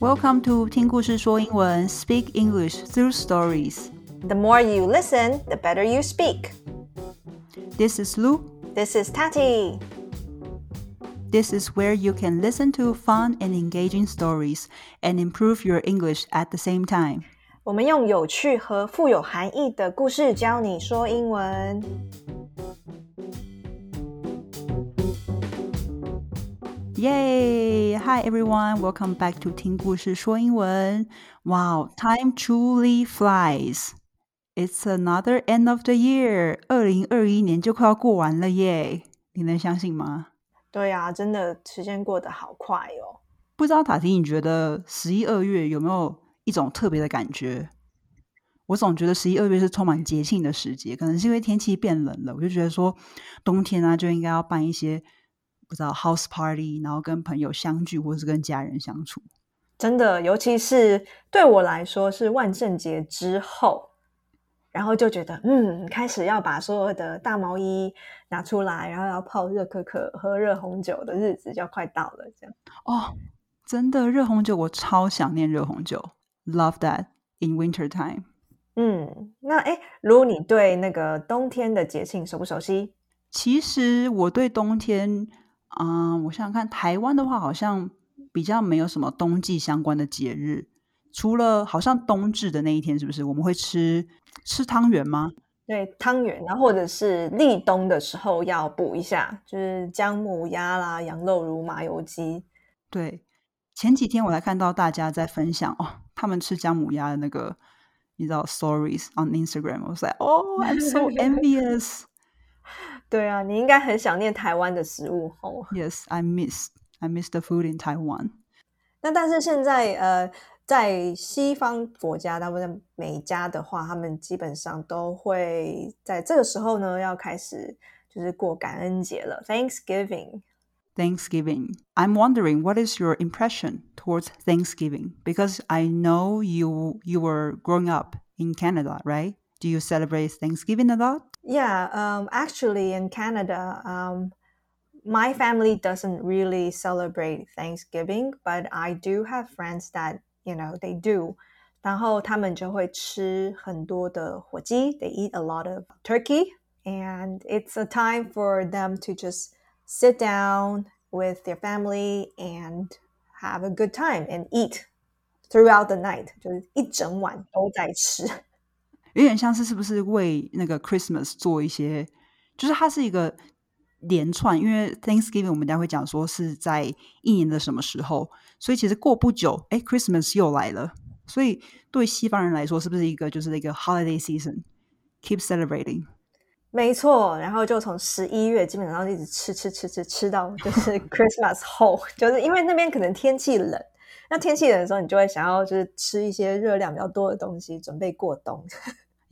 Welcome to 听故事说英文，Speak English through stories. The more you listen, the better you speak. This is Lu. This is Tati. This is where you can listen to fun and engaging stories and improve your English at the same time. 我们用有趣和富有含义的故事教你说英文。 Yay! Hi everyone, welcome back to 听故事说英文。Wow, time truly flies. It's another end of the year. 二零二一年就快要过完了耶，你能相信吗？对呀、真的时间过得好快哦。不知道塔提，你觉得十一二月有没有一种特别的感觉？我总觉得十一二月是充满节庆的时节，可能是因为天气变冷了，我就觉得说冬天啊就应该要办一些不知道 house party，然后跟朋友相聚，或是跟家人相处。真的，尤其是对我来说是万圣节之后，然后就觉得嗯，开始要把所有的大毛衣拿出来，然后要泡热可可、喝热红酒的日子就要快到了。这样，哦，真的热红酒，我超想念热红酒，love that in winter time。嗯，那哎，如果你对那个冬天的节庆熟不熟悉？其实我对冬天，嗯，我想想看，台湾的话好像比较没有什么冬季相关的节日，除了好像冬至的那一天，是不是我们会吃吃汤圆吗？对，汤圆，然后或者是立冬的时候要补一下，就是姜母鸭啦、羊肉炉、麻油鸡。对，前几天我才看到大家在分享哦，他们吃姜母鸭的那个，你知道 stories on Instagram，我说哦，I'm so envious。对啊，你应该很想念台湾的食物吼。 Yes, I miss I miss the food in Taiwan. 那但是现在呃，在西方国家，大部分每家的话，他们基本上都会在这个时候呢，要开始就是过感恩节了，Thanksgiving。 Thanksgiving. I'm wondering what is your impression towards Thanksgiving because I know you you were growing up in Canada, right? Do you celebrate Thanksgiving a lot? Yeah, um, actually, in Canada, um, my family doesn't really celebrate Thanksgiving, but I do have friends that you know they do. 然后他们就会吃很多的火鸡. They eat a lot of turkey, and it's a time for them to just sit down with their family and have a good time and eat throughout the night. 就是一整晚都在吃。 有点像是是不是为那个 Christmas 做一些，就是它是一个连串，因为 Thanksgiving 我们等下会讲说是在一年的什么时候，所以其实过不久，哎，Christmas 又来了，所以对西方人来说，是不是一个就是一个 holiday season，keep celebrating？没错，然后就从十一月基本上一直吃吃吃吃吃到就是 Christmas 后，就是因为那边可能天气冷，那天气冷的时候，你就会想要就是吃一些热量比较多的东西，准备过冬。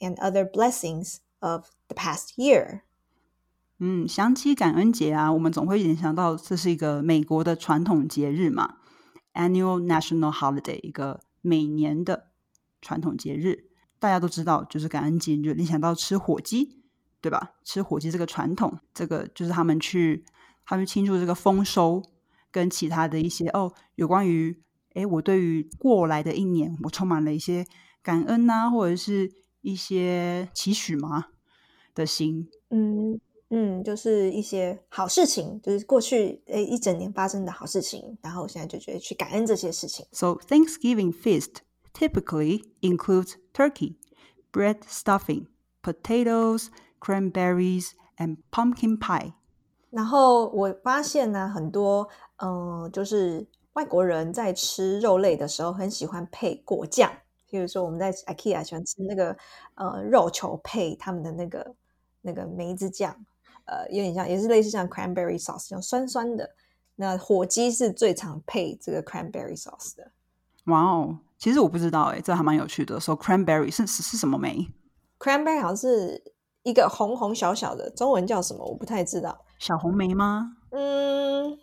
and other blessings of the past year. 嗯，想起感恩节啊，我们总会联想到这是一个美国的传统节日嘛，annual national holiday，一个每年的传统节日。大家都知道，就是感恩节，你就联想到吃火鸡，对吧？吃火鸡这个传统，这个就是他们去他们庆祝这个丰收，跟其他的一些哦，有关于诶，我对于过来的一年，我充满了一些感恩呐、或者是一些期许吗的心。嗯嗯，就是一些好事情，就是过去诶一整年发生的好事情，然后我现在就觉得去感恩这些事情。So Thanksgiving feast typically includes turkey, bread stuffing, potatoes, cranberries, and pumpkin pie. 然后我发现呢，很多嗯、呃就是外国人在吃肉类的时候，很喜欢配果酱。比如说我们在 IKEA 喜欢吃那个呃肉球配他们的那个那个梅子酱，呃，有点像，也是类似像 cranberry sauce 这种酸酸的。那火鸡是最常配这个 cranberry sauce 的。哇哦，其实我不知道哎，这还蛮有趣的。So cranberry 是是是什么梅？cranberry 好像是一个红红小小的，中文叫什么？我不太知道。小红梅吗？嗯，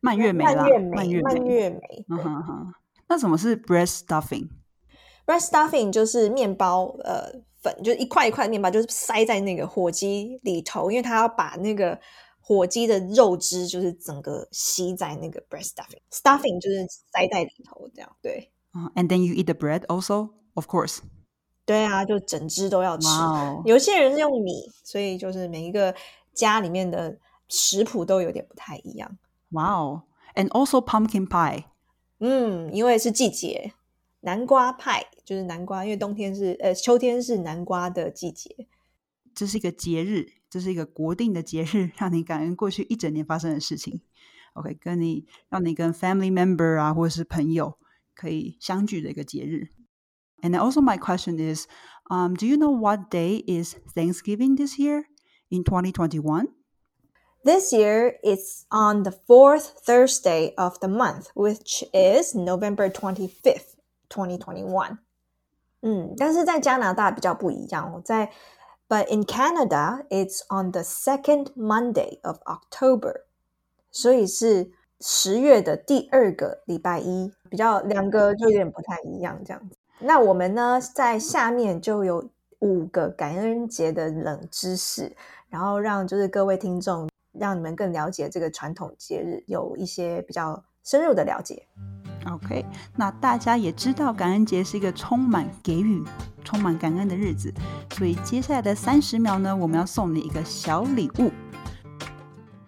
蔓越莓啦蔓越莓，蔓越莓。嗯哼哼。那什么是 bread stuffing 就是面包呃粉，就是一块一块的面包，就是塞在那个火鸡里头，因为它要把那个。火鸡的肉汁就是整个吸在那个 bread stuffing，stuffing 就是塞在里头这样，对。啊，and then you eat the bread also, of course。对啊，就整只都要吃。有些人是用米，所以就是每一个家里面的食谱都有点不太一样。Wow, and also pumpkin pie。嗯，因为是季节，南瓜派就是南瓜，因为冬天是呃秋天是南瓜的季节。这是一个节日。这是一个国定的节日，让你感恩过去一整年发生的事情。OK，跟你让你跟 family member 啊，或者是朋友可以相聚的一个节日。And also, my question is, um, do you know what day is Thanksgiving this year in 2021? This year, it's on the fourth Thursday of the month, which is November 25th, Twenty Twenty One，嗯，但是在加拿大比较不一样，在 but in Canada, it's on the second Monday of October，所以是十月的第二个礼拜一，比较两个就有点不太一样这样子。那我们呢，在下面就有五个感恩节的冷知识，然后让就是各位听众，让你们更了解这个传统节日，有一些比较深入的了解。OK，那大家也知道，感恩节是一个充满给予、充满感恩的日子，所以接下来的三十秒呢，我们要送你一个小礼物。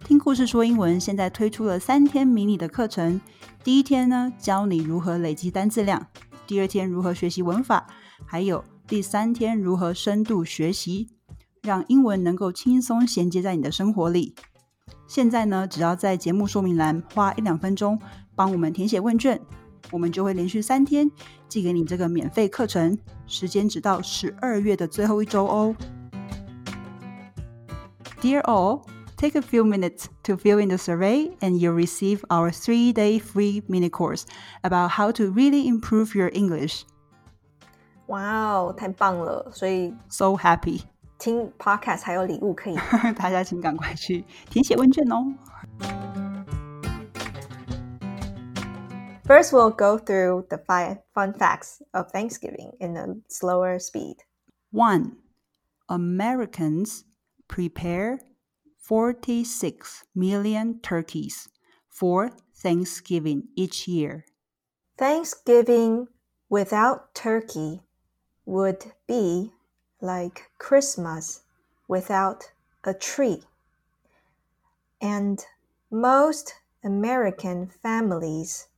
听故事说英文，现在推出了三天迷你的课程。第一天呢，教你如何累积单字量；第二天如何学习文法；还有第三天如何深度学习，让英文能够轻松衔接在你的生活里。现在呢，只要在节目说明栏花一两分钟。帮我们填写问卷，我们就会连续三天寄给你这个免费课程，时间直到十二月的最后一周哦。Dear all, take a few minutes to fill in the survey and you'll receive our three-day free mini course about how to really improve your English. 哇哦，太棒了！所以 so happy 听 podcast 还有礼物可以，大家请赶快去填写问卷哦。First, we'll go through the five fun facts of Thanksgiving in a slower speed. 1. Americans prepare 46 million turkeys for Thanksgiving each year. Thanksgiving without turkey would be like Christmas without a tree. And most American families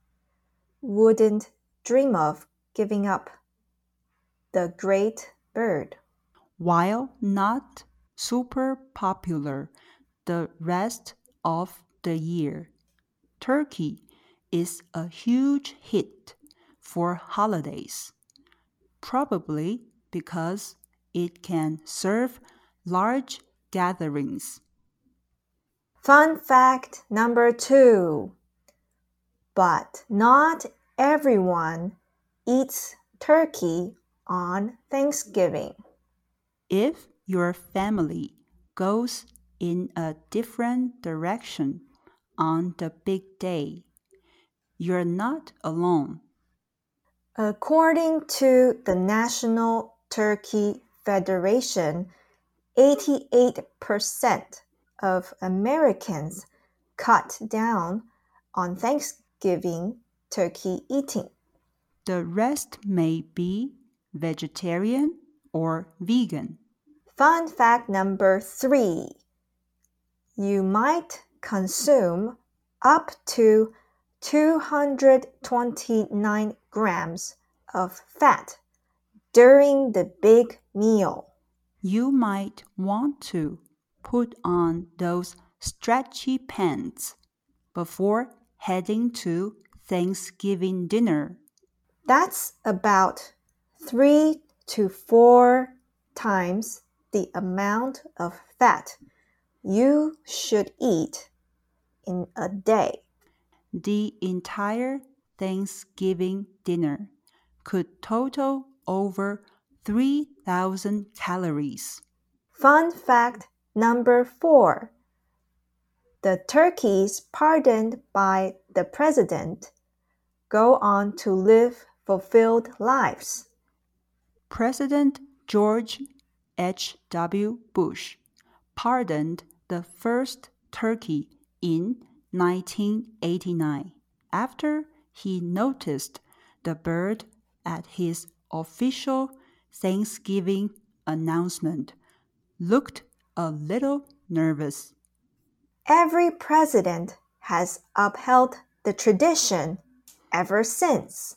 wouldn't dream of giving up the great bird. While not super popular the rest of the year, turkey is a huge hit for holidays, probably because it can serve large gatherings. Fun fact number two but not everyone eats turkey on Thanksgiving. If your family goes in a different direction on the big day, you're not alone. According to the National Turkey Federation, 88% of Americans cut down on Thanksgiving turkey eating. The rest may be vegetarian or vegan. Fun fact number three you might consume up to 229 grams of fat during the big meal. You might want to put on those stretchy pants before heading to Thanksgiving dinner. That's about three to four times the amount of fat you should eat in a day. the entire Thanksgiving dinner could total over 3,000 calories. Fun fact number four the turkeys pardoned by the president go on to live fulfilled lives. President George H.W. Bush pardoned the first turkey in 1989 after he noticed the bird at his official Thanksgiving announcement looked a little nervous. Every president has upheld the tradition ever since.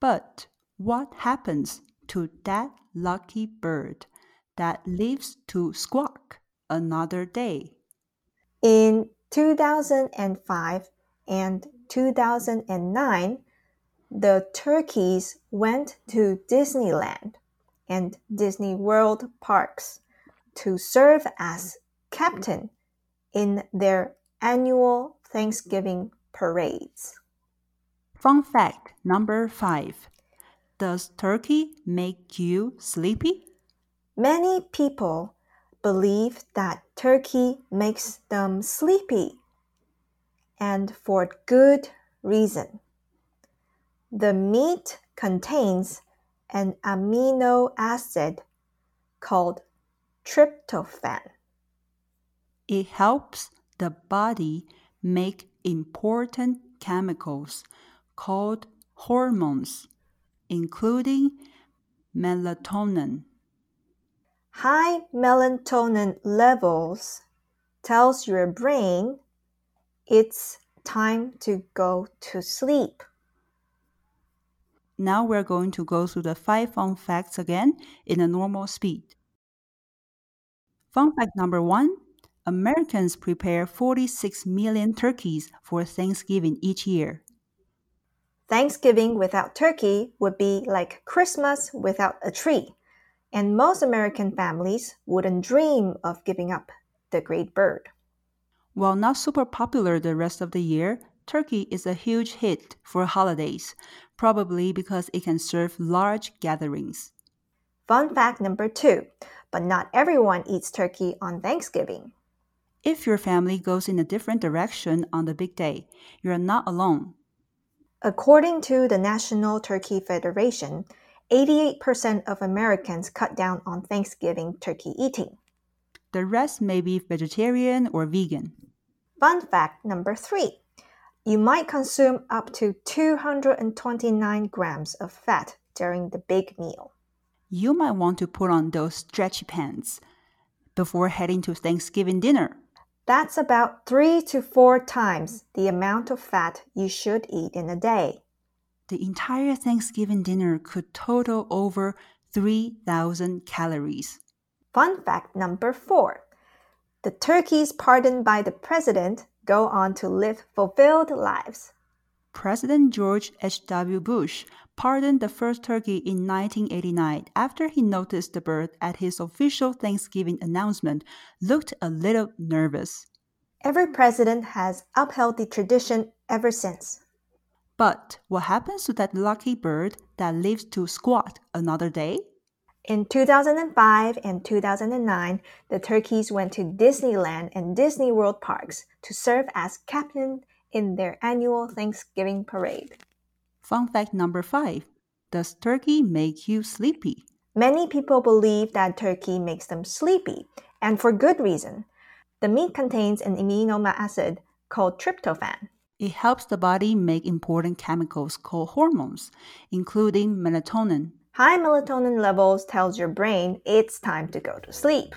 But what happens to that lucky bird that lives to squawk another day? In 2005 and 2009, the turkeys went to Disneyland and Disney World parks to serve as captain in their annual Thanksgiving parades. Fun fact number five Does turkey make you sleepy? Many people believe that turkey makes them sleepy, and for good reason. The meat contains an amino acid called tryptophan. It helps the body make important chemicals called hormones, including melatonin. High melatonin levels tells your brain it's time to go to sleep. Now we're going to go through the five fun facts again in a normal speed. Fun fact number one Americans prepare 46 million turkeys for Thanksgiving each year. Thanksgiving without turkey would be like Christmas without a tree, and most American families wouldn't dream of giving up the great bird. While not super popular the rest of the year, turkey is a huge hit for holidays, probably because it can serve large gatherings. Fun fact number two but not everyone eats turkey on Thanksgiving. If your family goes in a different direction on the big day, you are not alone. According to the National Turkey Federation, 88% of Americans cut down on Thanksgiving turkey eating. The rest may be vegetarian or vegan. Fun fact number three you might consume up to 229 grams of fat during the big meal. You might want to put on those stretchy pants before heading to Thanksgiving dinner. That's about three to four times the amount of fat you should eat in a day. The entire Thanksgiving dinner could total over 3,000 calories. Fun fact number four the turkeys pardoned by the president go on to live fulfilled lives. President George H.W. Bush pardoned the first turkey in 1989 after he noticed the bird at his official Thanksgiving announcement looked a little nervous. Every president has upheld the tradition ever since. But what happens to that lucky bird that lives to squat another day? In 2005 and 2009, the turkeys went to Disneyland and Disney World parks to serve as captain in their annual Thanksgiving parade. Fun fact number five Does turkey make you sleepy? Many people believe that turkey makes them sleepy, and for good reason. The meat contains an amino acid called tryptophan. It helps the body make important chemicals called hormones, including melatonin. High melatonin levels tells your brain it's time to go to sleep.